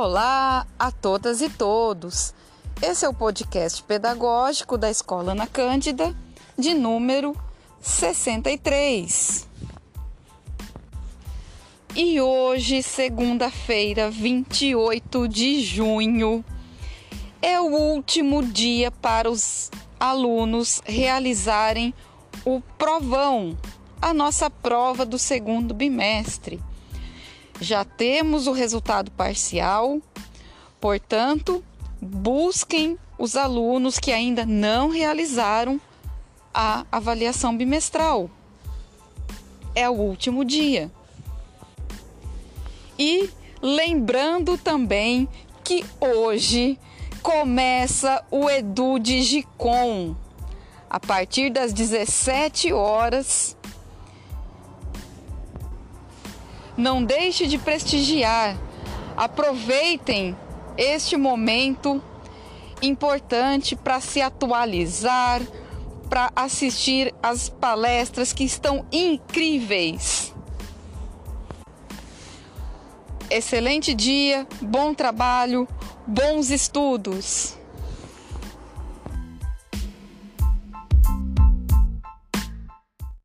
Olá a todas e todos. Esse é o podcast pedagógico da Escola Ana Cândida, de número 63. E hoje, segunda-feira, 28 de junho, é o último dia para os alunos realizarem o provão, a nossa prova do segundo bimestre. Já temos o resultado parcial, portanto, busquem os alunos que ainda não realizaram a avaliação bimestral. É o último dia. E lembrando também que hoje começa o Edu Digicom. A partir das 17 horas, Não deixe de prestigiar. Aproveitem este momento importante para se atualizar, para assistir às palestras que estão incríveis. Excelente dia, bom trabalho, bons estudos.